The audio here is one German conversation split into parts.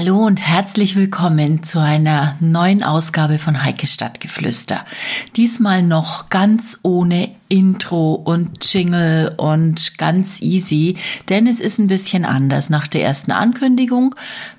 Hallo und herzlich willkommen zu einer neuen Ausgabe von Heike Stadtgeflüster. Diesmal noch ganz ohne Intro und Jingle und ganz easy, denn es ist ein bisschen anders. Nach der ersten Ankündigung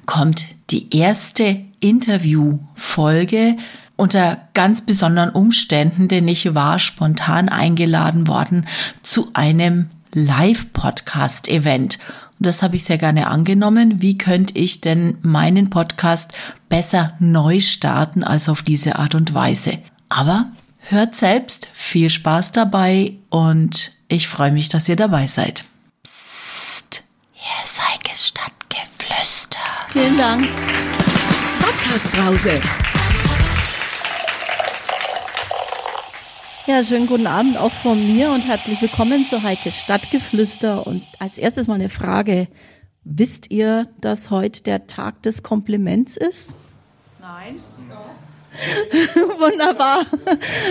kommt die erste Interviewfolge unter ganz besonderen Umständen, denn ich war spontan eingeladen worden zu einem Live-Podcast-Event. Und das habe ich sehr gerne angenommen. Wie könnte ich denn meinen Podcast besser neu starten als auf diese Art und Weise? Aber hört selbst, viel Spaß dabei und ich freue mich, dass ihr dabei seid. Psst, hier ist Heikes Stadtgeflüster. Vielen Dank. Podcast-Brause. Ja, schönen guten Abend auch von mir und herzlich willkommen zu Heikes Stadtgeflüster. Und als erstes mal eine Frage. Wisst ihr, dass heute der Tag des Kompliments ist? Nein. Wunderbar.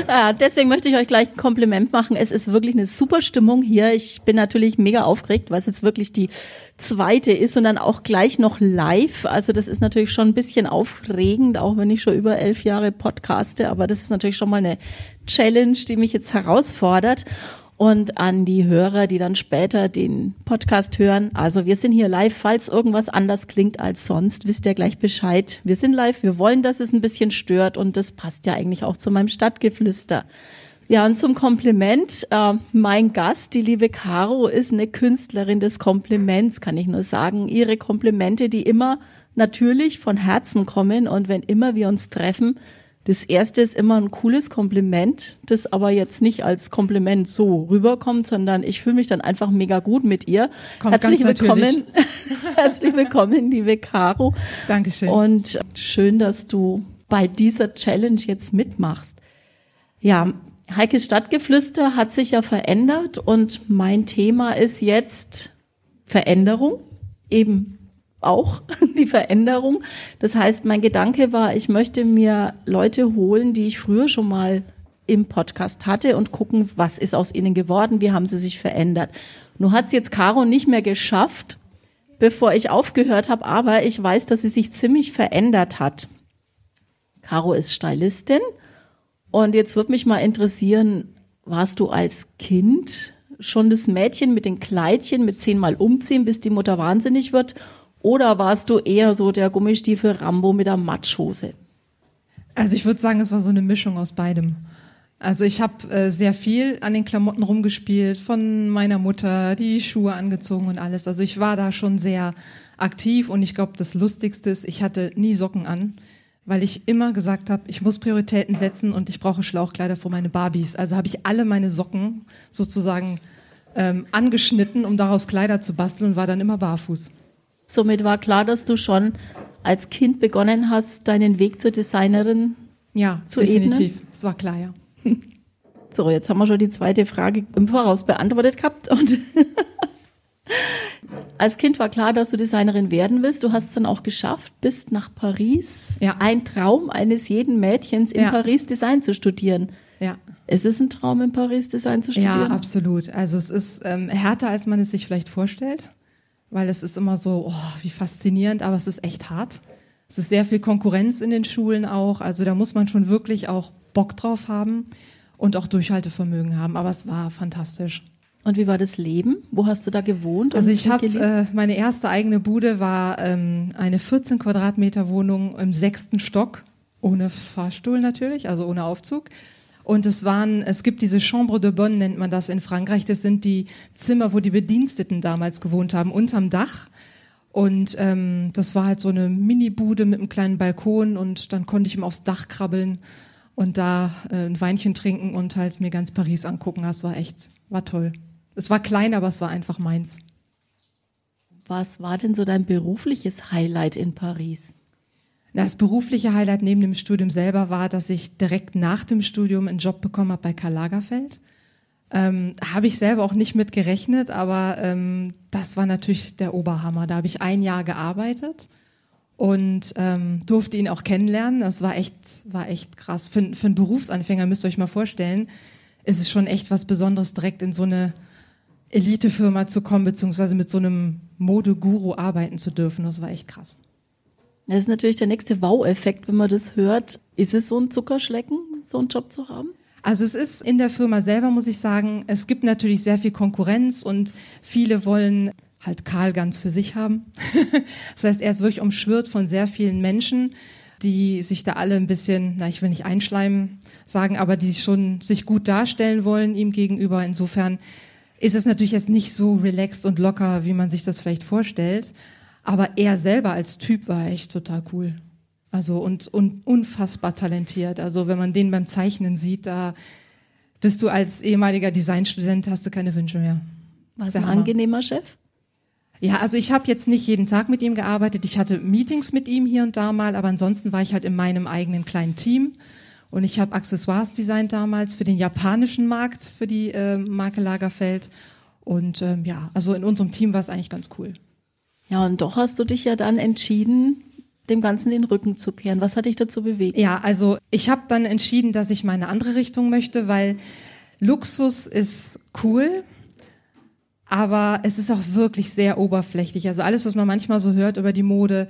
Ja, deswegen möchte ich euch gleich ein Kompliment machen. Es ist wirklich eine super Stimmung hier. Ich bin natürlich mega aufgeregt, weil es jetzt wirklich die zweite ist und dann auch gleich noch live. Also das ist natürlich schon ein bisschen aufregend, auch wenn ich schon über elf Jahre podcaste. Aber das ist natürlich schon mal eine Challenge, die mich jetzt herausfordert und an die Hörer, die dann später den Podcast hören. Also wir sind hier live, falls irgendwas anders klingt als sonst, wisst ihr gleich Bescheid. Wir sind live, wir wollen, dass es ein bisschen stört und das passt ja eigentlich auch zu meinem Stadtgeflüster. Ja, und zum Kompliment. Äh, mein Gast, die liebe Caro, ist eine Künstlerin des Kompliments, kann ich nur sagen. Ihre Komplimente, die immer natürlich von Herzen kommen und wenn immer wir uns treffen, das erste ist immer ein cooles Kompliment, das aber jetzt nicht als Kompliment so rüberkommt, sondern ich fühle mich dann einfach mega gut mit ihr. Kommt herzlich willkommen, herzlich willkommen, liebe Caro. Dankeschön. Und schön, dass du bei dieser Challenge jetzt mitmachst. Ja, Heikes Stadtgeflüster hat sich ja verändert und mein Thema ist jetzt Veränderung, eben auch die Veränderung. Das heißt, mein Gedanke war, ich möchte mir Leute holen, die ich früher schon mal im Podcast hatte und gucken, was ist aus ihnen geworden, wie haben sie sich verändert. Nur hat es jetzt Caro nicht mehr geschafft, bevor ich aufgehört habe, aber ich weiß, dass sie sich ziemlich verändert hat. Caro ist Stylistin und jetzt würde mich mal interessieren, warst du als Kind schon das Mädchen mit den Kleidchen mit zehnmal umziehen, bis die Mutter wahnsinnig wird? Oder warst du eher so der Gummistiefel Rambo mit der Matschhose? Also ich würde sagen, es war so eine Mischung aus beidem. Also ich habe äh, sehr viel an den Klamotten rumgespielt, von meiner Mutter, die Schuhe angezogen und alles. Also ich war da schon sehr aktiv und ich glaube, das Lustigste ist, ich hatte nie Socken an, weil ich immer gesagt habe, ich muss Prioritäten setzen und ich brauche Schlauchkleider für meine Barbies. Also habe ich alle meine Socken sozusagen ähm, angeschnitten, um daraus Kleider zu basteln und war dann immer barfuß. Somit war klar, dass du schon als Kind begonnen hast, deinen Weg zur Designerin Ja, Zu definitiv. ebnen? Es war klar, ja. So, jetzt haben wir schon die zweite Frage im Voraus beantwortet gehabt. Und als Kind war klar, dass du Designerin werden willst. Du hast es dann auch geschafft, bist nach Paris. Ja. Ein Traum eines jeden Mädchens, in Ja. Paris Design zu studieren. Ja. Ist es ein Traum, in Paris Design zu Ja, studieren? absolut. Also es ist ähm, härter, als man es sich vielleicht vorstellt, weil es ist immer so, oh, wie faszinierend, aber es ist echt hart. Es ist sehr viel Konkurrenz in den Schulen auch, also da muss man schon wirklich auch Bock drauf haben und auch Durchhaltevermögen haben, aber es war fantastisch. Und wie war das Leben? Wo hast du da gewohnt? Also ich habe äh, meine erste eigene Bude war ähm, eine 14 Quadratmeter Wohnung im sechsten Stock ohne Fahrstuhl natürlich, also ohne Aufzug. Und es waren, es gibt diese Chambre de Bonne nennt man das in Frankreich. Das sind die Zimmer, wo die Bediensteten damals gewohnt haben, unterm Dach. Und ähm, das war halt so eine Mini-Bude mit einem kleinen Balkon und dann konnte ich immer aufs Dach krabbeln und da äh, ein Weinchen trinken und halt mir ganz Paris angucken. Das war echt, war toll. Es war klein, aber es war einfach meins. Was war denn so dein berufliches Highlight in Paris? Das berufliche Highlight neben dem Studium selber war, dass ich direkt nach dem Studium einen Job bekommen habe bei Karl Lagerfeld. Ähm, habe ich selber auch nicht mit gerechnet, aber ähm, das war natürlich der Oberhammer. Da habe ich ein Jahr gearbeitet und ähm, durfte ihn auch kennenlernen. Das war echt, war echt krass. Für, für einen Berufsanfänger müsst ihr euch mal vorstellen, ist es schon echt was Besonderes, direkt in so eine Elitefirma zu kommen, beziehungsweise mit so einem Modeguru arbeiten zu dürfen. Das war echt krass. Das ist natürlich der nächste Wow-Effekt, wenn man das hört. Ist es so ein Zuckerschlecken, so einen Job zu haben? Also es ist in der Firma selber, muss ich sagen, es gibt natürlich sehr viel Konkurrenz und viele wollen halt Karl ganz für sich haben. das heißt, er ist wirklich umschwirrt von sehr vielen Menschen, die sich da alle ein bisschen, na, ich will nicht einschleimen sagen, aber die schon sich gut darstellen wollen ihm gegenüber. Insofern ist es natürlich jetzt nicht so relaxed und locker, wie man sich das vielleicht vorstellt. Aber er selber als Typ war echt total cool. Also und, und unfassbar talentiert. Also wenn man den beim Zeichnen sieht, da bist du als ehemaliger Designstudent, hast du keine Wünsche mehr. Was ein angenehmer Chef? Ja, also ich habe jetzt nicht jeden Tag mit ihm gearbeitet. Ich hatte Meetings mit ihm hier und da mal, aber ansonsten war ich halt in meinem eigenen kleinen Team. Und ich habe Accessoires designt damals für den japanischen Markt, für die äh, Marke Lagerfeld. Und ähm, ja, also in unserem Team war es eigentlich ganz cool. Ja, und doch hast du dich ja dann entschieden, dem Ganzen den Rücken zu kehren. Was hat dich dazu bewegt? Ja, also ich habe dann entschieden, dass ich meine andere Richtung möchte, weil Luxus ist cool, aber es ist auch wirklich sehr oberflächlich. Also alles, was man manchmal so hört über die Mode,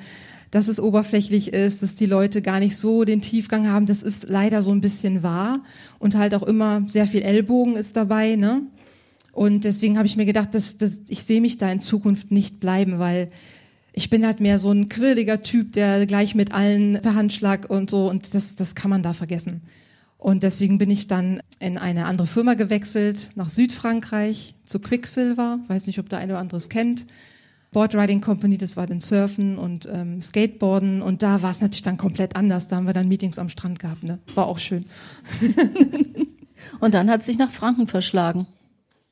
dass es oberflächlich ist, dass die Leute gar nicht so den Tiefgang haben, das ist leider so ein bisschen wahr und halt auch immer sehr viel Ellbogen ist dabei, ne? Und deswegen habe ich mir gedacht, dass, dass ich sehe mich da in Zukunft nicht bleiben, weil ich bin halt mehr so ein quirliger Typ, der gleich mit allen per Handschlag und so und das, das kann man da vergessen. Und deswegen bin ich dann in eine andere Firma gewechselt, nach Südfrankreich, zu Quicksilver. Weiß nicht, ob der eine oder andere es kennt. Boardriding Company, das war dann Surfen und ähm, Skateboarden. Und da war es natürlich dann komplett anders. Da haben wir dann Meetings am Strand gehabt. Ne? War auch schön. und dann hat es sich nach Franken verschlagen.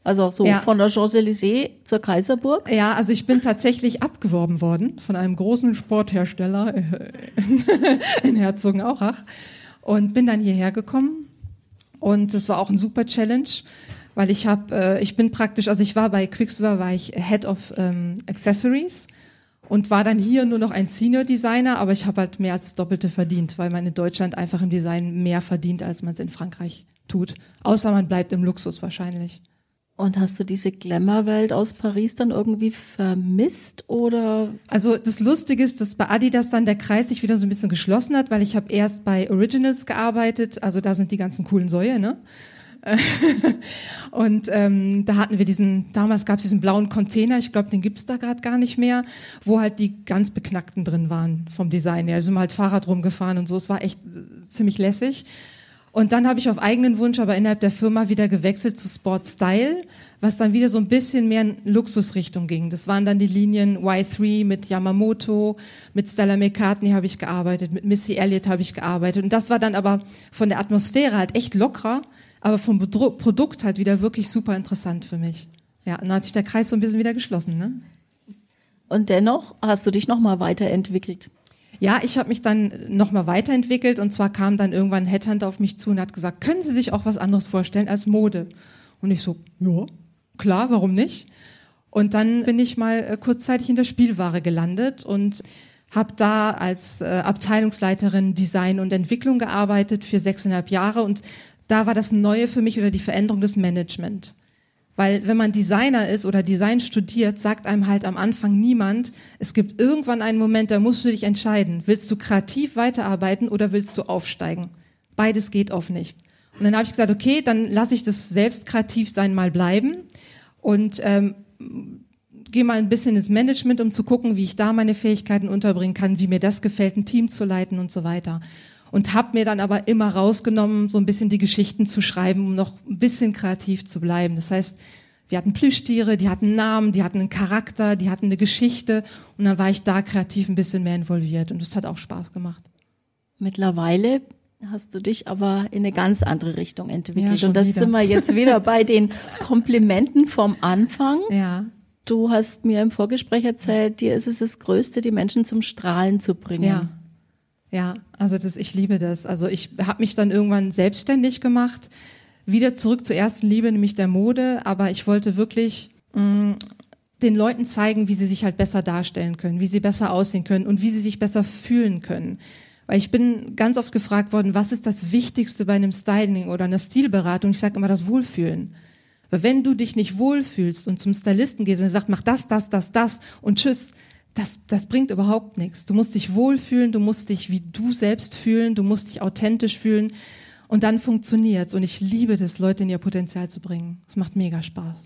Also so ja. von der Champs-Élysées zur Kaiserburg? Ja, also ich bin tatsächlich abgeworben worden von einem großen Sporthersteller in Herzogenaurach und bin dann hierher gekommen und es war auch ein super Challenge, weil ich habe, äh, ich bin praktisch, also ich war bei Quicksilver, war ich Head of ähm, Accessories und war dann hier nur noch ein Senior Designer, aber ich habe halt mehr als Doppelte verdient, weil man in Deutschland einfach im Design mehr verdient, als man es in Frankreich tut. Außer man bleibt im Luxus wahrscheinlich. Und hast du diese Glamour-Welt aus Paris dann irgendwie vermisst oder? Also das Lustige ist, dass bei Adidas dann der Kreis sich wieder so ein bisschen geschlossen hat, weil ich habe erst bei Originals gearbeitet, also da sind die ganzen coolen Säue, ne? und ähm, da hatten wir diesen, damals gab es diesen blauen Container, ich glaube, den gibt's da gerade gar nicht mehr, wo halt die ganz Beknackten drin waren vom Design her. Also sind wir halt Fahrrad rumgefahren und so, es war echt äh, ziemlich lässig. Und dann habe ich auf eigenen Wunsch aber innerhalb der Firma wieder gewechselt zu Sport Style, was dann wieder so ein bisschen mehr in Luxusrichtung ging. Das waren dann die Linien Y3 mit Yamamoto, mit Stella McCartney habe ich gearbeitet, mit Missy Elliott habe ich gearbeitet. Und das war dann aber von der Atmosphäre halt echt lockerer, aber vom Produkt halt wieder wirklich super interessant für mich. Ja, und dann hat sich der Kreis so ein bisschen wieder geschlossen. Ne? Und dennoch hast du dich nochmal weiterentwickelt. Ja, ich habe mich dann nochmal weiterentwickelt und zwar kam dann irgendwann ein Headhunter auf mich zu und hat gesagt, können Sie sich auch was anderes vorstellen als Mode? Und ich so, ja, klar, warum nicht? Und dann bin ich mal äh, kurzzeitig in der Spielware gelandet und habe da als äh, Abteilungsleiterin Design und Entwicklung gearbeitet für sechseinhalb Jahre und da war das Neue für mich oder die Veränderung des Management. Weil wenn man Designer ist oder Design studiert, sagt einem halt am Anfang niemand, es gibt irgendwann einen Moment, da musst du dich entscheiden, willst du kreativ weiterarbeiten oder willst du aufsteigen? Beides geht oft nicht. Und dann habe ich gesagt, okay, dann lasse ich das selbst kreativ sein mal bleiben und ähm, gehe mal ein bisschen ins Management, um zu gucken, wie ich da meine Fähigkeiten unterbringen kann, wie mir das gefällt, ein Team zu leiten und so weiter und habe mir dann aber immer rausgenommen, so ein bisschen die Geschichten zu schreiben, um noch ein bisschen kreativ zu bleiben. Das heißt, wir hatten Plüschtiere, die hatten Namen, die hatten einen Charakter, die hatten eine Geschichte und dann war ich da kreativ ein bisschen mehr involviert und das hat auch Spaß gemacht. Mittlerweile hast du dich aber in eine ganz andere Richtung entwickelt. Ja, und das wieder. sind wir jetzt wieder bei den Komplimenten vom Anfang. Ja. Du hast mir im Vorgespräch erzählt, dir ist es das Größte, die Menschen zum Strahlen zu bringen. Ja. Ja, also das, ich liebe das. Also ich habe mich dann irgendwann selbstständig gemacht, wieder zurück zur ersten Liebe, nämlich der Mode. Aber ich wollte wirklich mh, mm, den Leuten zeigen, wie sie sich halt besser darstellen können, wie sie besser aussehen können und wie sie sich besser fühlen können. Weil ich bin ganz oft gefragt worden, was ist das Wichtigste bei einem Styling oder einer Stilberatung? Ich sage immer das Wohlfühlen. Weil wenn du dich nicht wohlfühlst und zum Stylisten gehst und er sagt, mach das, das, das, das und tschüss, das, das bringt überhaupt nichts. Du musst dich wohlfühlen, du musst dich wie du selbst fühlen, du musst dich authentisch fühlen und dann funktioniert's. Und ich liebe das, Leute in ihr Potenzial zu bringen. Es macht mega Spaß.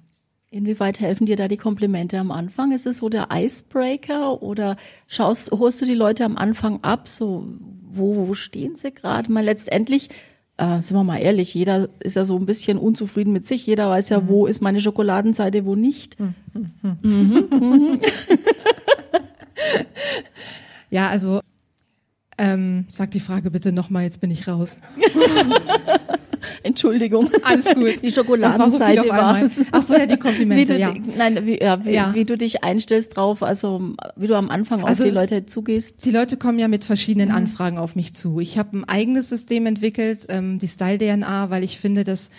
Inwieweit helfen dir da die Komplimente am Anfang? Ist es so der Icebreaker oder schaust, holst du die Leute am Anfang ab? So, wo, wo stehen sie gerade? Mal letztendlich, äh, sind wir mal ehrlich, jeder ist ja so ein bisschen unzufrieden mit sich. Jeder weiß ja, mhm. wo ist meine Schokoladenseite, wo nicht. Mhm. Mhm. ja, also ähm, sag die Frage bitte nochmal, jetzt bin ich raus. Entschuldigung. Alles gut. Die Schokoladenseite war, war Ach so, ja, die Komplimente, wie ja. Die, nein, wie, ja, wie, Ja. wie du dich einstellst drauf, also wie du am Anfang auf Also die es- Leute zugehst. Die Leute kommen ja mit verschiedenen Mhm. Anfragen auf mich zu. Ich habe ein eigenes System entwickelt, ähm, die Style DNA, weil ich finde, dass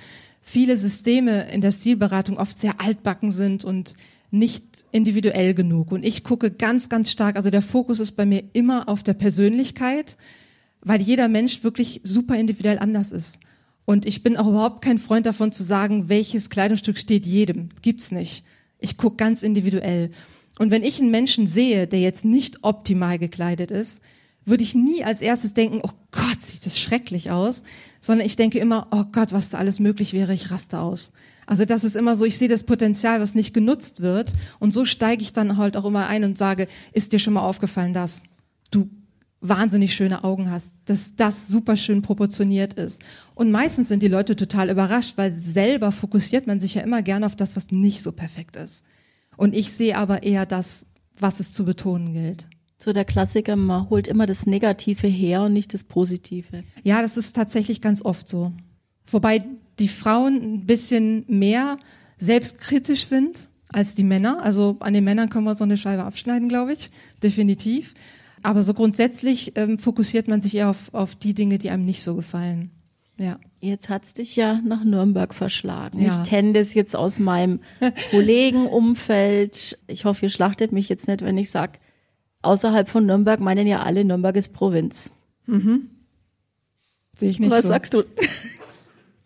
viele Systeme in der Stilberatung oft sehr altbacken sind und nicht individuell genug. Und ich gucke ganz, ganz stark, also der Fokus ist bei mir immer auf der Persönlichkeit, weil jeder Mensch wirklich super individuell anders ist. Und ich bin auch überhaupt kein Freund davon zu sagen, welches Kleidungsstück steht jedem. Gibt's nicht. Ich gucke ganz individuell. Und wenn ich einen Menschen sehe, der jetzt nicht optimal gekleidet ist, würde ich nie als erstes denken, oh Gott, sieht das schrecklich aus, sondern ich denke immer, oh Gott, was da alles möglich wäre, ich raste aus. Also das ist immer so, ich sehe das Potenzial, was nicht genutzt wird und so steige ich dann halt auch immer ein und sage, ist dir schon mal aufgefallen, dass du wahnsinnig schöne Augen hast, dass das super schön proportioniert ist. Und meistens sind die Leute total überrascht, weil selber fokussiert man sich ja immer gerne auf das, was nicht so perfekt ist. Und ich sehe aber eher das, was es zu betonen gilt. So der Klassiker, man holt immer das Negative her und nicht das Positive. Ja, das ist tatsächlich ganz oft so. Wobei die Frauen ein bisschen mehr selbstkritisch sind als die Männer. Also an den Männern können wir so eine Scheibe abschneiden, glaube ich. Definitiv. Aber so grundsätzlich ähm, fokussiert man sich eher auf, auf die Dinge, die einem nicht so gefallen. Ja. Jetzt hat's dich ja nach Nürnberg verschlagen. Ja. Ich kenne das jetzt aus meinem Kollegenumfeld. Ich hoffe, ihr schlachtet mich jetzt nicht, wenn ich sag, außerhalb von Nürnberg meinen ja alle, Nürnberg ist Provinz. Sehe ich nicht Was so. sagst du?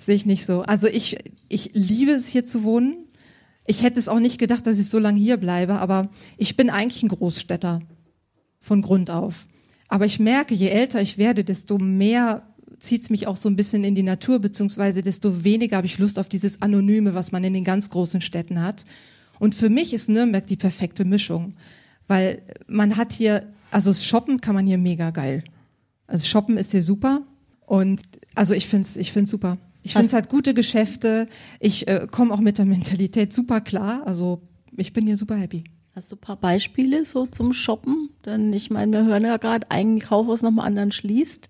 Sehe ich nicht so. Also ich, ich liebe es hier zu wohnen. Ich hätte es auch nicht gedacht, dass ich so lange hier bleibe, aber ich bin eigentlich ein Großstädter von Grund auf. Aber ich merke, je älter ich werde, desto mehr zieht es mich auch so ein bisschen in die Natur, beziehungsweise desto weniger habe ich Lust auf dieses Anonyme, was man in den ganz großen Städten hat. Und für mich ist Nürnberg die perfekte Mischung, weil man hat hier, also Shoppen kann man hier mega geil. Also Shoppen ist hier super und also ich find's, ich find's super. Ich finde es halt gute Geschäfte. Ich äh, komme auch mit der Mentalität super klar. Also ich bin hier super happy. Hast du ein paar Beispiele so zum Shoppen? Denn ich meine, wir hören ja gerade, ein Kaufhaus nach dem anderen schließt.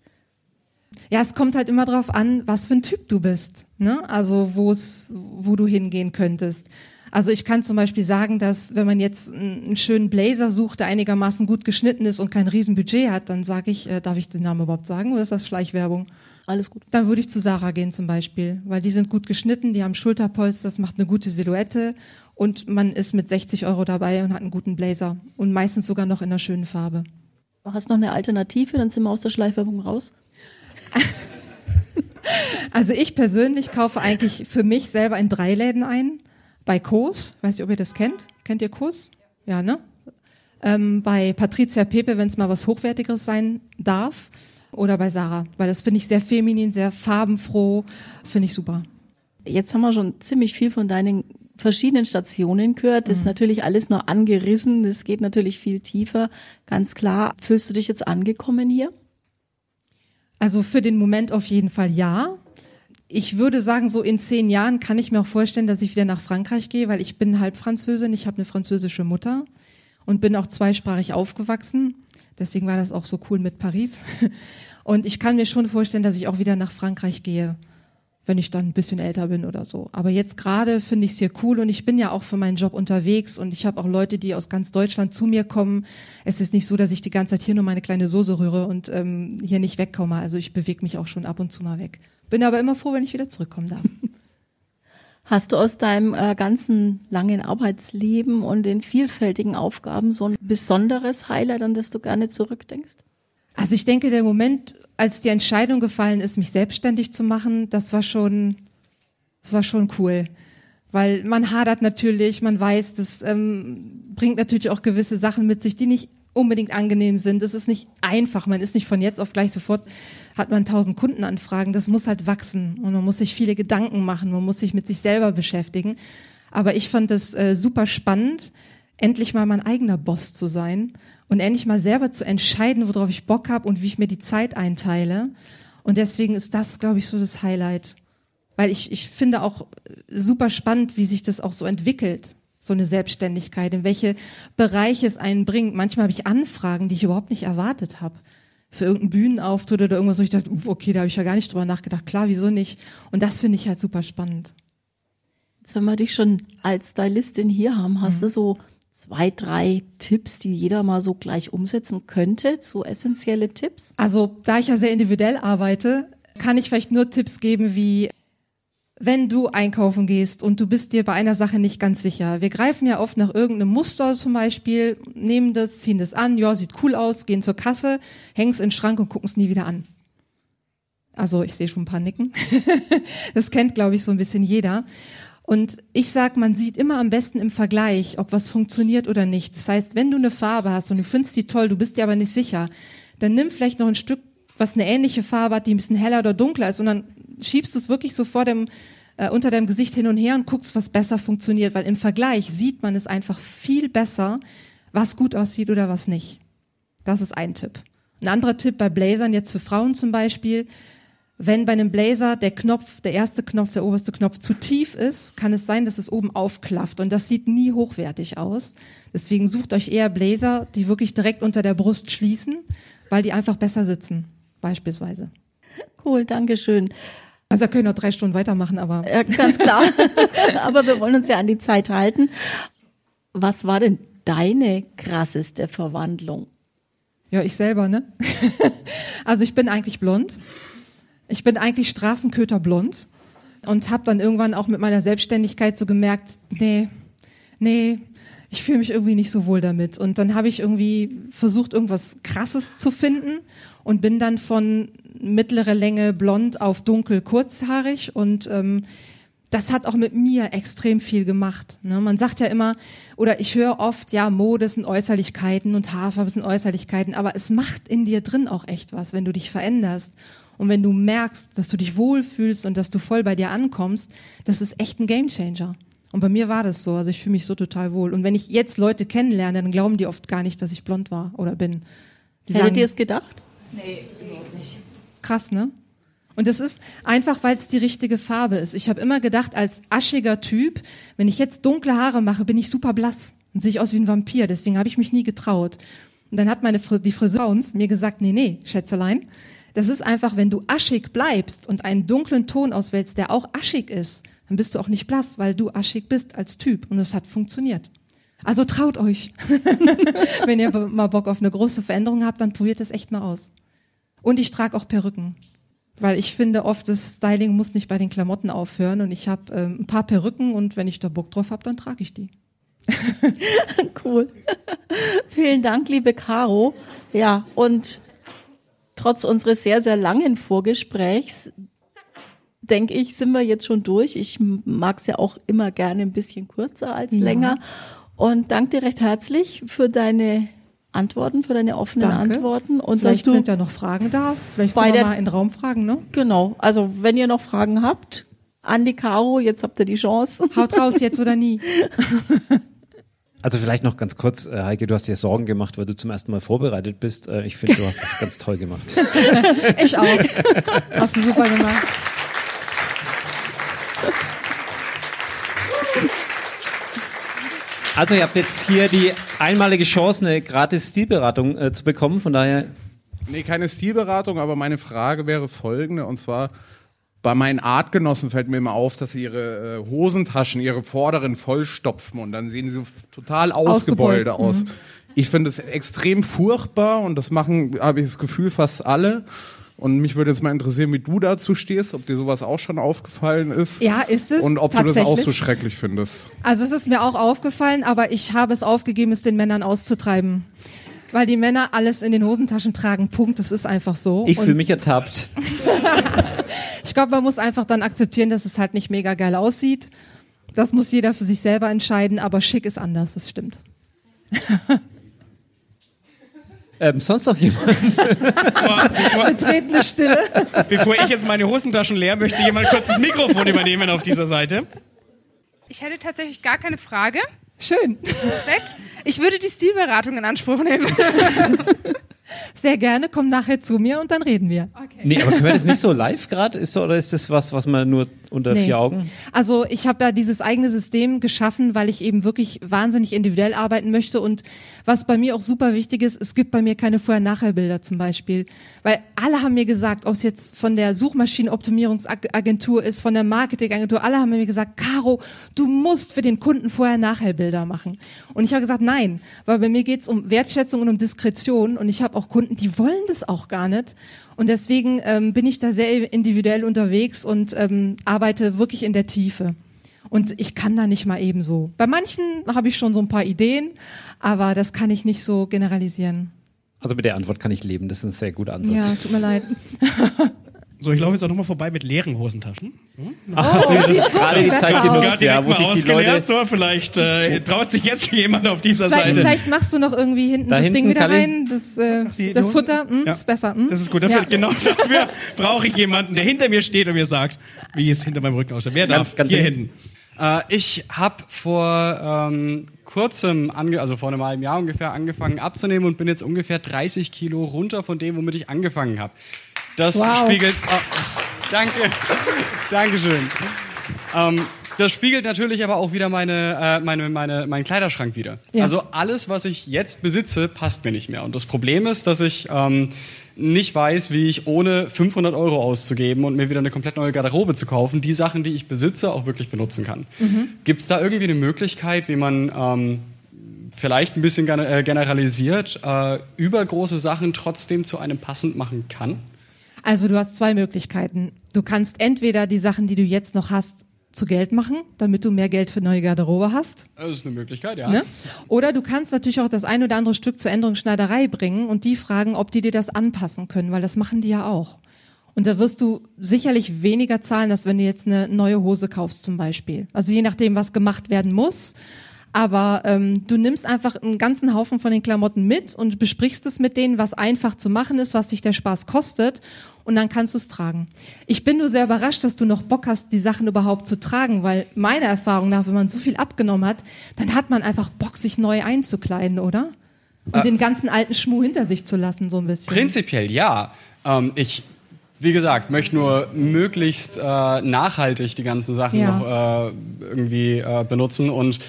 Ja, es kommt halt immer drauf an, was für ein Typ du bist. Ne? Also wo es, wo du hingehen könntest. Also ich kann zum Beispiel sagen, dass wenn man jetzt einen einen schönen Blazer sucht, der einigermaßen gut geschnitten ist und kein Riesenbudget hat, dann sage ich, äh, darf ich den Namen überhaupt sagen oder ist das Schleichwerbung? Alles gut. Dann würde ich zu Sarah gehen zum Beispiel, weil die sind gut geschnitten, die haben Schulterpolster, das macht eine gute Silhouette und man ist mit 60 Euro dabei und hat einen guten Blazer und meistens sogar noch in einer schönen Farbe. Du hast noch eine Alternative, dann sind wir aus der Schleichwerbung raus. Also ich persönlich kaufe eigentlich für mich selber in drei Läden ein. Bei Kos, weiß nicht, ob ihr das kennt. Kennt ihr Kos? Ja, ne? Ähm, bei Patricia Pepe, wenn es mal was Hochwertigeres sein darf. Oder bei Sarah, weil das finde ich sehr feminin, sehr farbenfroh, finde ich super. Jetzt haben wir schon ziemlich viel von deinen verschiedenen Stationen gehört. Das ist natürlich alles nur angerissen. Das geht natürlich viel tiefer. Ganz klar. Fühlst du dich jetzt angekommen hier? Also für den Moment auf jeden Fall ja. Ich würde sagen, so in zehn Jahren kann ich mir auch vorstellen, dass ich wieder nach Frankreich gehe, weil ich bin halb Französin, ich habe eine französische Mutter und bin auch zweisprachig aufgewachsen. Deswegen war das auch so cool mit Paris. Und ich kann mir schon vorstellen, dass ich auch wieder nach Frankreich gehe, wenn ich dann ein bisschen älter bin oder so. Aber jetzt gerade finde ich es hier cool und ich bin ja auch für meinen Job unterwegs und ich habe auch Leute, die aus ganz Deutschland zu mir kommen. Es ist nicht so, dass ich die ganze Zeit hier nur meine kleine Soße rühre und ähm, hier nicht wegkomme. Also ich bewege mich auch schon ab und zu mal weg. Bin aber immer froh, wenn ich wieder zurückkommen darf. Hast du aus deinem äh, ganzen langen Arbeitsleben und den vielfältigen Aufgaben so ein besonderes Highlight, an das du gerne zurückdenkst? Also ich denke, der Moment, als die Entscheidung gefallen ist, mich selbstständig zu machen, das war schon, das war schon cool. Weil man hadert natürlich, man weiß, das ähm, bringt natürlich auch gewisse Sachen mit sich, die nicht unbedingt angenehm sind. Es ist nicht einfach. Man ist nicht von jetzt auf gleich sofort, hat man tausend Kundenanfragen. Das muss halt wachsen und man muss sich viele Gedanken machen. Man muss sich mit sich selber beschäftigen. Aber ich fand es äh, super spannend, endlich mal mein eigener Boss zu sein und endlich mal selber zu entscheiden, worauf ich Bock habe und wie ich mir die Zeit einteile. Und deswegen ist das, glaube ich, so das Highlight. Weil ich, ich finde auch super spannend, wie sich das auch so entwickelt, so eine Selbstständigkeit, in welche Bereiche es einen bringt. Manchmal habe ich Anfragen, die ich überhaupt nicht erwartet habe. Für irgendeinen Bühnenauftritt oder irgendwas, wo ich dachte, okay, da habe ich ja gar nicht drüber nachgedacht. Klar, wieso nicht? Und das finde ich halt super spannend. Jetzt, wenn wir dich schon als Stylistin hier haben, hast mhm. du so zwei, drei Tipps, die jeder mal so gleich umsetzen könnte, so essentielle Tipps? Also, da ich ja sehr individuell arbeite, kann ich vielleicht nur Tipps geben wie wenn du einkaufen gehst und du bist dir bei einer Sache nicht ganz sicher. Wir greifen ja oft nach irgendeinem Muster zum Beispiel, nehmen das, ziehen das an, ja, sieht cool aus, gehen zur Kasse, hängen es in den Schrank und gucken es nie wieder an. Also ich sehe schon ein paar Nicken. das kennt, glaube ich, so ein bisschen jeder. Und ich sag, man sieht immer am besten im Vergleich, ob was funktioniert oder nicht. Das heißt, wenn du eine Farbe hast und du findest die toll, du bist dir aber nicht sicher, dann nimm vielleicht noch ein Stück, was eine ähnliche Farbe hat, die ein bisschen heller oder dunkler ist und dann schiebst du es wirklich so vor dem äh, unter deinem Gesicht hin und her und guckst, was besser funktioniert, weil im Vergleich sieht man es einfach viel besser, was gut aussieht oder was nicht. Das ist ein Tipp. Ein anderer Tipp bei Blazern jetzt für Frauen zum Beispiel, wenn bei einem Blazer der Knopf, der erste Knopf, der oberste Knopf zu tief ist, kann es sein, dass es oben aufklafft und das sieht nie hochwertig aus. Deswegen sucht euch eher Blazer, die wirklich direkt unter der Brust schließen, weil die einfach besser sitzen, beispielsweise. Cool, Dankeschön. Also da können wir noch drei Stunden weitermachen, aber. Ja, ganz klar. aber wir wollen uns ja an die Zeit halten. Was war denn deine krasseste Verwandlung? Ja, ich selber, ne? also ich bin eigentlich blond. Ich bin eigentlich Straßenköter blond und habe dann irgendwann auch mit meiner Selbstständigkeit so gemerkt, nee, nee, ich fühle mich irgendwie nicht so wohl damit. Und dann habe ich irgendwie versucht, irgendwas Krasses zu finden und bin dann von mittlere Länge blond auf dunkel kurzhaarig und ähm, das hat auch mit mir extrem viel gemacht. Ne? Man sagt ja immer, oder ich höre oft, ja, Mode sind Äußerlichkeiten und Haarfarbe sind Äußerlichkeiten, aber es macht in dir drin auch echt was, wenn du dich veränderst. Und wenn du merkst, dass du dich wohlfühlst und dass du voll bei dir ankommst, das ist echt ein Gamechanger. Und bei mir war das so. Also ich fühle mich so total wohl. Und wenn ich jetzt Leute kennenlerne, dann glauben die oft gar nicht, dass ich blond war oder bin. Die Hättet ihr es gedacht? Nee, überhaupt nicht. Krass, ne? Und das ist einfach, weil es die richtige Farbe ist. Ich habe immer gedacht, als aschiger Typ, wenn ich jetzt dunkle Haare mache, bin ich super blass und sehe ich aus wie ein Vampir. Deswegen habe ich mich nie getraut. Und dann hat meine die Friseur uns mir gesagt, nee, nee, Schätzelein, das ist einfach, wenn du aschig bleibst und einen dunklen Ton auswählst, der auch aschig ist, dann bist du auch nicht blass, weil du aschig bist als Typ. Und es hat funktioniert. Also traut euch. wenn ihr mal Bock auf eine große Veränderung habt, dann probiert es echt mal aus. Und ich trage auch Perücken. Weil ich finde oft, das Styling muss nicht bei den Klamotten aufhören. Und ich habe ähm, ein paar Perücken und wenn ich da Bock drauf habe, dann trage ich die. cool. Vielen Dank, liebe Caro. Ja, und trotz unseres sehr, sehr langen Vorgesprächs, denke ich, sind wir jetzt schon durch. Ich mag es ja auch immer gerne ein bisschen kürzer als ja. länger. Und danke dir recht herzlich für deine Antworten, für deine offenen Danke. Antworten. Und Vielleicht sind ja noch Fragen da. Vielleicht können wir mal in den Raum fragen, ne? Genau. Also, wenn ihr noch Fragen habt, Andi Caro, jetzt habt ihr die Chance. Haut raus, jetzt oder nie. Also vielleicht noch ganz kurz, äh, Heike, du hast dir Sorgen gemacht, weil du zum ersten Mal vorbereitet bist. Äh, ich finde, du hast das ganz toll gemacht. ich auch. Hast du super gemacht. Also ihr habt jetzt hier die einmalige Chance, eine gratis Stilberatung äh, zu bekommen, von daher... Nee, keine Stilberatung, aber meine Frage wäre folgende, und zwar bei meinen Artgenossen fällt mir immer auf, dass sie ihre äh, Hosentaschen, ihre vorderen vollstopfen und dann sehen sie so total ausgebeult aus. Mhm. Ich finde es extrem furchtbar und das machen, habe ich das Gefühl, fast alle. Und mich würde jetzt mal interessieren, wie du dazu stehst, ob dir sowas auch schon aufgefallen ist. Ja, ist es. Und ob du das auch so schrecklich findest. Also es ist mir auch aufgefallen, aber ich habe es aufgegeben, es den Männern auszutreiben. Weil die Männer alles in den Hosentaschen tragen. Punkt. Das ist einfach so. Ich fühle mich ertappt. ich glaube, man muss einfach dann akzeptieren, dass es halt nicht mega geil aussieht. Das muss jeder für sich selber entscheiden, aber schick ist anders, das stimmt. Ähm, sonst noch jemand? Betretene Stille. Bevor ich jetzt meine Hosentaschen leer, möchte jemand kurz das Mikrofon übernehmen auf dieser Seite. Ich hätte tatsächlich gar keine Frage. Schön. Perfekt. Ich würde die Stilberatung in Anspruch nehmen. Sehr gerne, komm nachher zu mir und dann reden wir. Nee, aber können wir das nicht so live gerade? Ist, so- oder ist das was, was man nur unter Nee. vier Augen? Also ich habe ja dieses eigene System geschaffen, weil ich eben wirklich wahnsinnig individuell arbeiten möchte und was bei mir auch super wichtig ist, es gibt bei mir keine Vorher-Nachher-Bilder zum Beispiel, weil alle haben mir gesagt, ob es jetzt von der Suchmaschinenoptimierungsagentur ist, von der Marketingagentur, alle haben mir gesagt, Caro, du musst für den Kunden Vorher-Nachher-Bilder machen. Und ich habe gesagt, nein, weil bei mir geht's um Wertschätzung und um Diskretion und ich habe auch Kunden, die wollen das auch gar nicht. Und deswegen ähm, bin ich da sehr individuell unterwegs und ähm, arbeite wirklich in der Tiefe. Und ich kann da nicht mal eben so. Bei manchen habe ich schon so ein paar Ideen, aber das kann ich nicht so generalisieren. Also mit der Antwort kann ich leben. Das ist ein sehr guter Ansatz. Ja, tut mir leid. So, ich laufe jetzt auch nochmal vorbei mit leeren Hosentaschen. Ach, hast du Oh, das so gerade viel die Zeit genutzt, ja, wo sich die Leute. So, vielleicht äh, traut sich jetzt jemand auf dieser Vielleicht, Seite. vielleicht machst du noch irgendwie hinten Da das hinten, Ding wieder rein. Das, äh, Ach, die- das die Futter, hm, Ja. ist besser. Hm? Das ist gut. Dafür, Ja. Genau dafür brauche ich jemanden, der hinter mir steht und mir sagt, wie es hinter meinem Rücken aussieht. Wer darf? ganz Hier hinten. hinten. Äh, ich habe vor ähm, kurzem, ange also vor einem halben Jahr ungefähr, angefangen abzunehmen und bin jetzt ungefähr 30 Kilo runter von dem, womit ich angefangen habe. Das Wow. spiegelt. ah, danke. Dankeschön. Ähm, das spiegelt natürlich aber auch wieder meine, äh, meine, meine, meinen Kleiderschrank wieder. Ja. Also alles, was ich jetzt besitze, passt mir nicht mehr. Und das Problem ist, dass ich ähm, nicht weiß, wie ich ohne 500 Euro auszugeben und mir wieder eine komplett neue Garderobe zu kaufen, die Sachen, die ich besitze, auch wirklich benutzen kann. Gibt es da irgendwie eine Möglichkeit, wie man ähm, vielleicht ein bisschen äh, generalisiert äh, übergroße Sachen trotzdem zu einem passend machen kann? Also du hast zwei Möglichkeiten. Du kannst entweder die Sachen, die du jetzt noch hast, zu Geld machen, damit du mehr Geld für neue Garderobe hast. Das ist eine Möglichkeit, ja. Ne? Oder du kannst natürlich auch das ein oder andere Stück zur Änderungsschneiderei bringen und die fragen, ob die dir das anpassen können, weil das machen die ja auch. Und da wirst du sicherlich weniger zahlen, als wenn du jetzt eine neue Hose kaufst zum Beispiel. Also je nachdem, was gemacht werden muss. Aber ähm, du nimmst einfach einen ganzen Haufen von den Klamotten mit und besprichst es mit denen, was einfach zu machen ist, was sich der Spaß kostet. Und dann kannst du es tragen. Ich bin nur sehr überrascht, dass du noch Bock hast, die Sachen überhaupt zu tragen, weil meiner Erfahrung nach, wenn man so viel abgenommen hat, dann hat man einfach Bock, sich neu einzukleiden, oder? Und den ganzen alten Schmuh hinter sich zu lassen, so ein bisschen. Prinzipiell ja. Ähm, ich, wie gesagt, möchte nur möglichst äh, nachhaltig die ganzen Sachen Ja. noch äh, irgendwie äh, benutzen und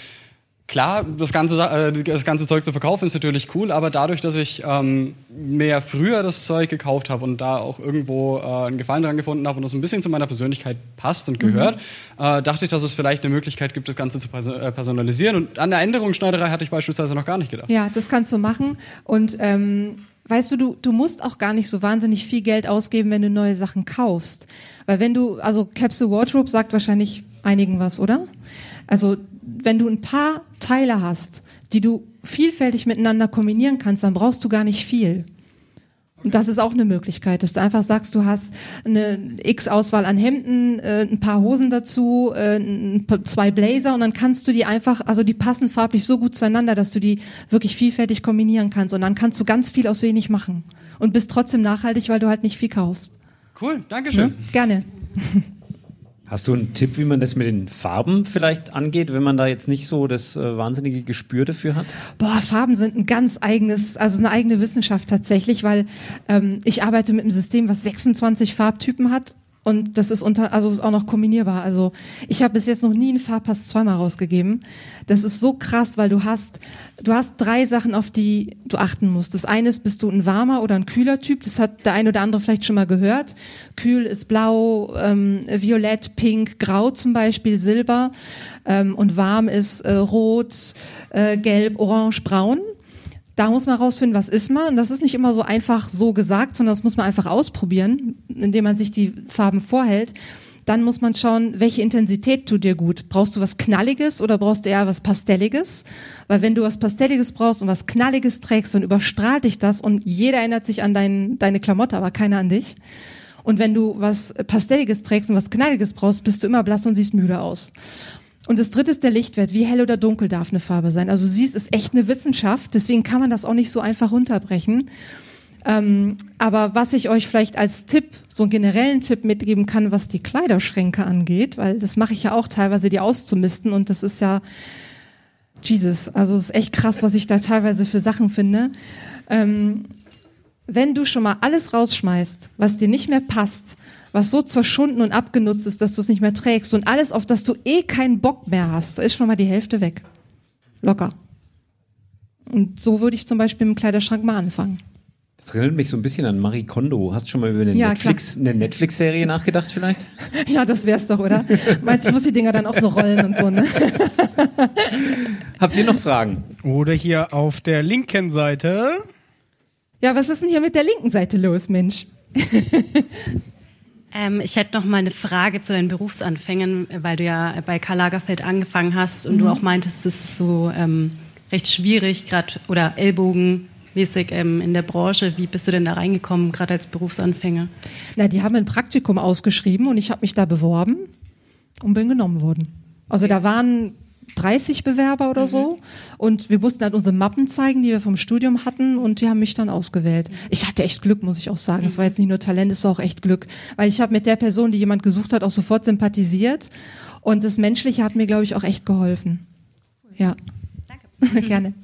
Klar, das ganze, äh, das ganze Zeug zu verkaufen ist natürlich cool, aber dadurch, dass ich ähm, mehr früher das Zeug gekauft habe und da auch irgendwo äh, einen Gefallen dran gefunden habe und das ein bisschen zu meiner Persönlichkeit passt und gehört, äh, dachte ich, dass es vielleicht eine Möglichkeit gibt, das Ganze zu äh, personalisieren. Und an der Änderungsschneiderei hatte ich beispielsweise noch gar nicht gedacht. Ja, das kannst du machen. Und ähm, weißt du, du, du musst auch gar nicht so wahnsinnig viel Geld ausgeben, wenn du neue Sachen kaufst. Weil wenn du, also Capsule Wardrobe sagt wahrscheinlich einigen was, oder? Also wenn du ein paar Teile hast, die du vielfältig miteinander kombinieren kannst, dann brauchst du gar nicht viel. Und das ist auch eine Möglichkeit, dass du einfach sagst, du hast eine X-Auswahl an Hemden, äh, ein paar Hosen dazu, äh, zwei Blazer und dann kannst du die einfach, also die passen farblich so gut zueinander, dass du die wirklich vielfältig kombinieren kannst und dann kannst du ganz viel aus wenig machen und bist trotzdem nachhaltig, weil du halt nicht viel kaufst. Cool, Dankeschön. Ne? Gerne. Hast du einen Tipp, wie man das mit den Farben vielleicht angeht, wenn man da jetzt nicht so das äh, wahnsinnige Gespür dafür hat? Boah, Farben sind ein ganz eigenes, also eine eigene Wissenschaft tatsächlich, weil ähm, ich arbeite mit einem System, was 26 Farbtypen hat. Und das ist unter, also ist auch noch kombinierbar. Also ich habe bis jetzt noch nie einen Farbpass zweimal rausgegeben. Das ist so krass, weil du hast, du hast drei Sachen, auf die du achten musst. Das eine ist, bist du ein warmer oder ein kühler Typ. Das hat der eine oder andere vielleicht schon mal gehört. Kühl ist blau, ähm, violett, pink, grau zum Beispiel, silber. Ähm, und warm ist äh, rot, äh, gelb, orange, braun. Da muss man rausfinden, was ist man. Und das ist nicht immer so einfach so gesagt, sondern das muss man einfach ausprobieren, indem man sich die Farben vorhält. Dann muss man schauen, welche Intensität tut dir gut. Brauchst du was Knalliges oder brauchst du eher was Pastelliges? Weil wenn du was Pastelliges brauchst und was Knalliges trägst, dann überstrahlt dich das und jeder erinnert sich an dein, deine Klamotte, aber keiner an dich. Und wenn du was Pastelliges trägst und was Knalliges brauchst, bist du immer blass und siehst müde aus. Und das dritte ist der Lichtwert. Wie hell oder dunkel darf eine Farbe sein? Also siehst, ist echt eine Wissenschaft. Deswegen kann man das auch nicht so einfach runterbrechen. Ähm, aber was ich euch vielleicht als Tipp, so einen generellen Tipp mitgeben kann, was die Kleiderschränke angeht, weil das mache ich ja auch teilweise, die auszumisten. Und das ist ja, Jesus, also es ist echt krass, was ich da teilweise für Sachen finde. Ähm, wenn du schon mal alles rausschmeißt, was dir nicht mehr passt, was so zerschunden und abgenutzt ist, dass du es nicht mehr trägst und alles, auf das du eh keinen Bock mehr hast, ist schon mal die Hälfte weg. Locker. Und so würde ich zum Beispiel im Kleiderschrank mal anfangen. Das erinnert mich so ein bisschen an Marie Kondo. Hast du schon mal über eine Ja, Netflix, eine Netflix-Serie nachgedacht vielleicht? Ja, das wär's doch, oder? Meinst du, ich muss die Dinger dann auch so rollen und so, ne? Habt ihr noch Fragen? Oder hier auf der linken Seite. Ja, was ist denn hier mit der linken Seite los, Mensch? Ähm, ich hätte noch mal eine Frage zu deinen Berufsanfängen, weil du ja bei Karl Lagerfeld angefangen hast und Mhm. du auch meintest, es ist so ähm, recht schwierig, gerade oder ellbogenmäßig ähm, in der Branche. Wie bist du denn da reingekommen, gerade als Berufsanfänger? Na, die haben ein Praktikum ausgeschrieben und ich habe mich da beworben und bin genommen worden. Also da waren 30 Bewerber oder so und wir mussten halt unsere Mappen zeigen, die wir vom Studium hatten und die haben mich dann ausgewählt. Ich hatte echt Glück, muss ich auch sagen. Es war jetzt nicht nur Talent, es war auch echt Glück, weil ich habe mit der Person, die jemand gesucht hat, auch sofort sympathisiert und das Menschliche hat mir, glaube ich, auch echt geholfen. Ja. Danke. Gerne.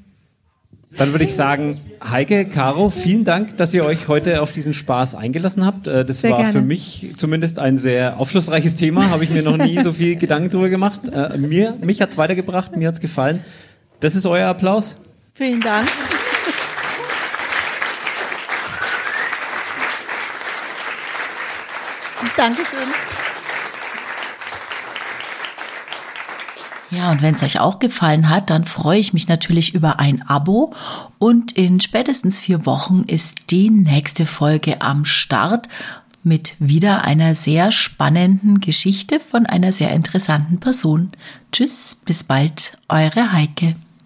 Dann würde ich sagen, Heike, Caro, vielen Dank, dass ihr euch heute auf diesen Spaß eingelassen habt. Äh, Das Sehr war gerne. für mich zumindest ein sehr aufschlussreiches Thema. Habe ich mir noch nie so viel Gedanken drüber gemacht. Äh, Mir, mich hat's weitergebracht, mir hat's gefallen. Das ist euer Applaus. Vielen Dank. Dankeschön. Ja, und wenn es euch auch gefallen hat, dann freue ich mich natürlich über ein Abo. Und in spätestens vier Wochen ist die nächste Folge am Start mit wieder einer sehr spannenden Geschichte von einer sehr interessanten Person. Tschüss, bis bald, eure Heike.